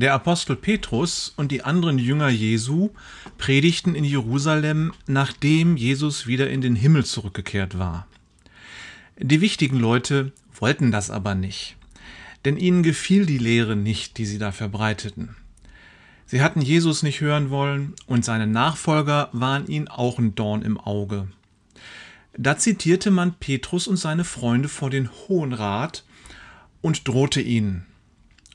Der Apostel Petrus und die anderen Jünger Jesu predigten in Jerusalem, nachdem Jesus wieder in den Himmel zurückgekehrt war. Die wichtigen Leute wollten das aber nicht, denn ihnen gefiel die Lehre nicht, die sie da verbreiteten. Sie hatten Jesus nicht hören wollen und seine Nachfolger waren ihnen auch ein Dorn im Auge. Da zitierte man Petrus und seine Freunde vor den Hohen Rat und drohte ihnen.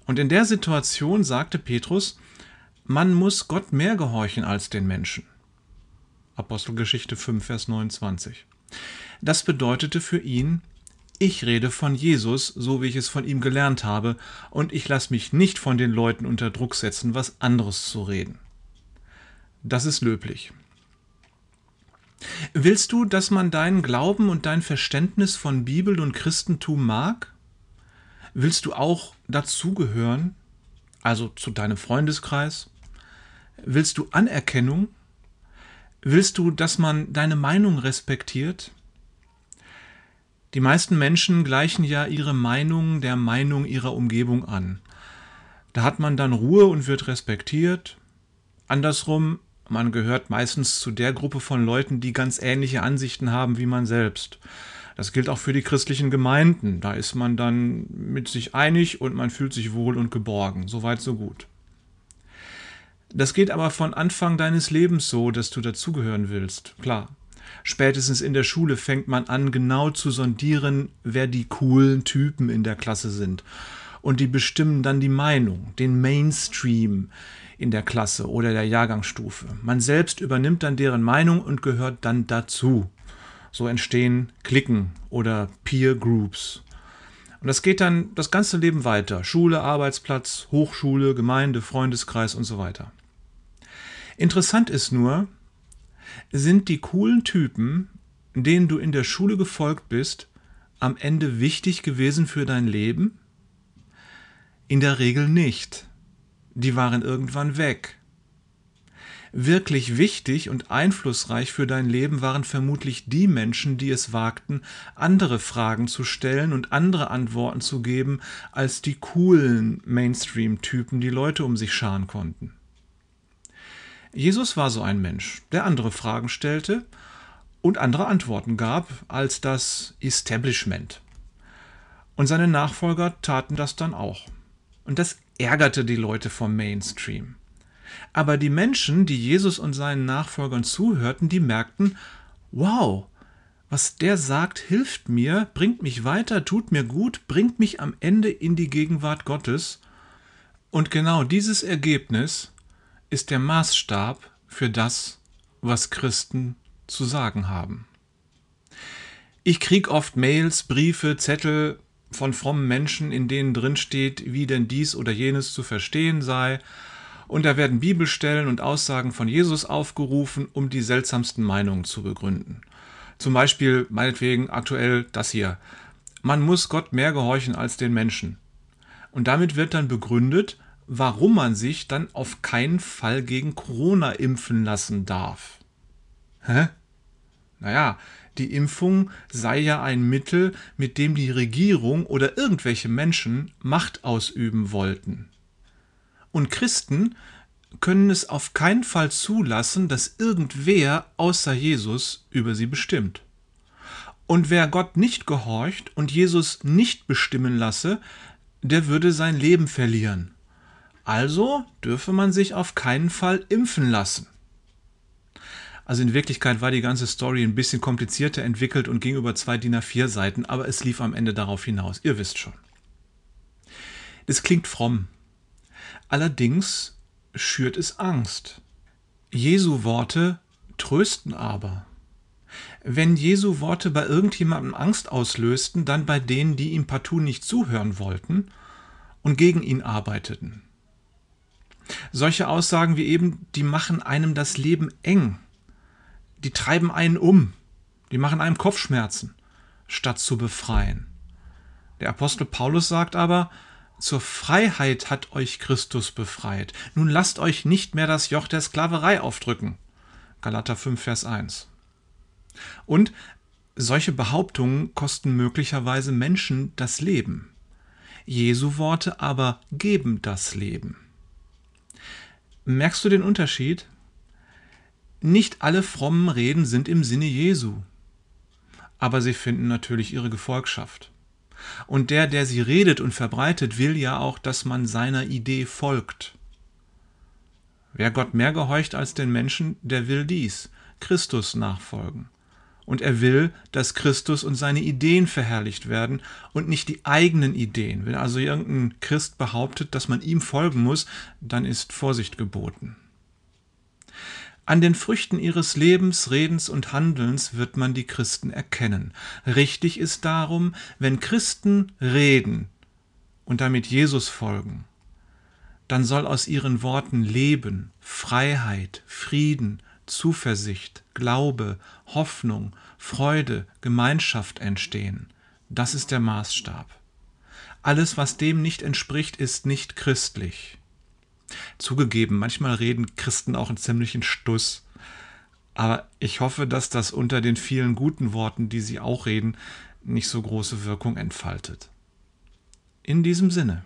Und in der Situation sagte Petrus, man muss Gott mehr gehorchen als den Menschen. Apostelgeschichte 5, Vers 29. Das bedeutete für ihn, ich rede von Jesus, so wie ich es von ihm gelernt habe, und ich lasse mich nicht von den Leuten unter Druck setzen, was anderes zu reden. Das ist löblich. Willst du, dass man deinen Glauben und dein Verständnis von Bibel und Christentum mag? Willst du auch dazugehören, also zu deinem Freundeskreis? Willst du Anerkennung? Willst du, dass man deine Meinung respektiert? Die meisten Menschen gleichen ja ihre Meinung der Meinung ihrer Umgebung an. Da hat man dann Ruhe und wird respektiert. Andersrum, man gehört meistens zu der Gruppe von Leuten, die ganz ähnliche Ansichten haben wie man selbst. Das gilt auch für die christlichen Gemeinden. Da ist man dann mit sich einig und man fühlt sich wohl und geborgen. Soweit, so gut. Das geht aber von Anfang deines Lebens so, dass du dazugehören willst. Klar. Spätestens in der Schule fängt man an, genau zu sondieren, wer die coolen Typen in der Klasse sind. Und die bestimmen dann die Meinung, den Mainstream in der Klasse oder der Jahrgangsstufe. Man selbst übernimmt dann deren Meinung und gehört dann dazu. So entstehen Klicken oder Peer Groups. Und das geht dann das ganze Leben weiter. Schule, Arbeitsplatz, Hochschule, Gemeinde, Freundeskreis und so weiter. Interessant ist nur, sind die coolen Typen, denen du in der Schule gefolgt bist, am Ende wichtig gewesen für dein Leben? In der Regel nicht. Die waren irgendwann weg. Wirklich wichtig und einflussreich für dein Leben waren vermutlich die Menschen, die es wagten, andere Fragen zu stellen und andere Antworten zu geben, als die coolen Mainstream-Typen, die Leute um sich scharen konnten. Jesus war so ein Mensch, der andere Fragen stellte und andere Antworten gab als das Establishment. Und seine Nachfolger taten das dann auch. Und das ärgerte die Leute vom Mainstream. Aber die Menschen, die Jesus und seinen Nachfolgern zuhörten, die merkten, wow, was der sagt, hilft mir, bringt mich weiter, tut mir gut, bringt mich am Ende in die Gegenwart Gottes. Und genau dieses Ergebnis ist der Maßstab für das, was Christen zu sagen haben. Ich krieg oft Mails, Briefe, Zettel von frommen Menschen, in denen drin steht, wie denn dies oder jenes zu verstehen sei, und da werden Bibelstellen und Aussagen von Jesus aufgerufen, um die seltsamsten Meinungen zu begründen. Zum Beispiel meinetwegen aktuell das hier. Man muss Gott mehr gehorchen als den Menschen. Und damit wird dann begründet, warum man sich dann auf keinen Fall gegen Corona impfen lassen darf. Hä? Naja, die Impfung sei ja ein Mittel, mit dem die Regierung oder irgendwelche Menschen Macht ausüben wollten. Und Christen können es auf keinen Fall zulassen, dass irgendwer außer Jesus über sie bestimmt. Und wer Gott nicht gehorcht und Jesus nicht bestimmen lasse, der würde sein Leben verlieren. Also dürfe man sich auf keinen Fall impfen lassen. Also in Wirklichkeit war die ganze Story ein bisschen komplizierter entwickelt und ging über zwei DIN A4 Seiten, aber es lief am Ende darauf hinaus. Ihr wisst schon. Das klingt fromm, Allerdings schürt es Angst. Jesu Worte trösten aber. Wenn Jesu Worte bei irgendjemandem Angst auslösten, dann bei denen, die ihm partout nicht zuhören wollten und gegen ihn arbeiteten. Solche Aussagen wie eben, die machen einem das Leben eng. Die treiben einen um. Die machen einem Kopfschmerzen, statt zu befreien. Der Apostel Paulus sagt aber, zur Freiheit hat euch Christus befreit. Nun lasst euch nicht mehr das Joch der Sklaverei aufdrücken. Galater 5, Vers 1. Und solche Behauptungen kosten möglicherweise Menschen das Leben. Jesu Worte aber geben das Leben. Merkst du den Unterschied? Nicht alle frommen Reden sind im Sinne Jesu, aber sie finden natürlich ihre Gefolgschaft. Und der, der sie redet und verbreitet, will ja auch, dass man seiner Idee folgt. Wer Gott mehr gehorcht als den Menschen, der will dies, Christus nachfolgen. Und er will, dass Christus und seine Ideen verherrlicht werden und nicht die eigenen Ideen. Wenn also irgendein Christ behauptet, dass man ihm folgen muss, dann ist Vorsicht geboten. An den Früchten ihres Lebens, Redens und Handelns wird man die Christen erkennen. Richtig ist darum, wenn Christen reden und damit Jesus folgen, dann soll aus ihren Worten Leben, Freiheit, Frieden, Zuversicht, Glaube, Hoffnung, Freude, Gemeinschaft entstehen. Das ist der Maßstab. Alles, was dem nicht entspricht, ist nicht christlich. Zugegeben, manchmal reden Christen auch einen ziemlichen Stuss. Aber ich hoffe, dass das unter den vielen guten Worten, die sie auch reden, nicht so große Wirkung entfaltet. In diesem Sinne.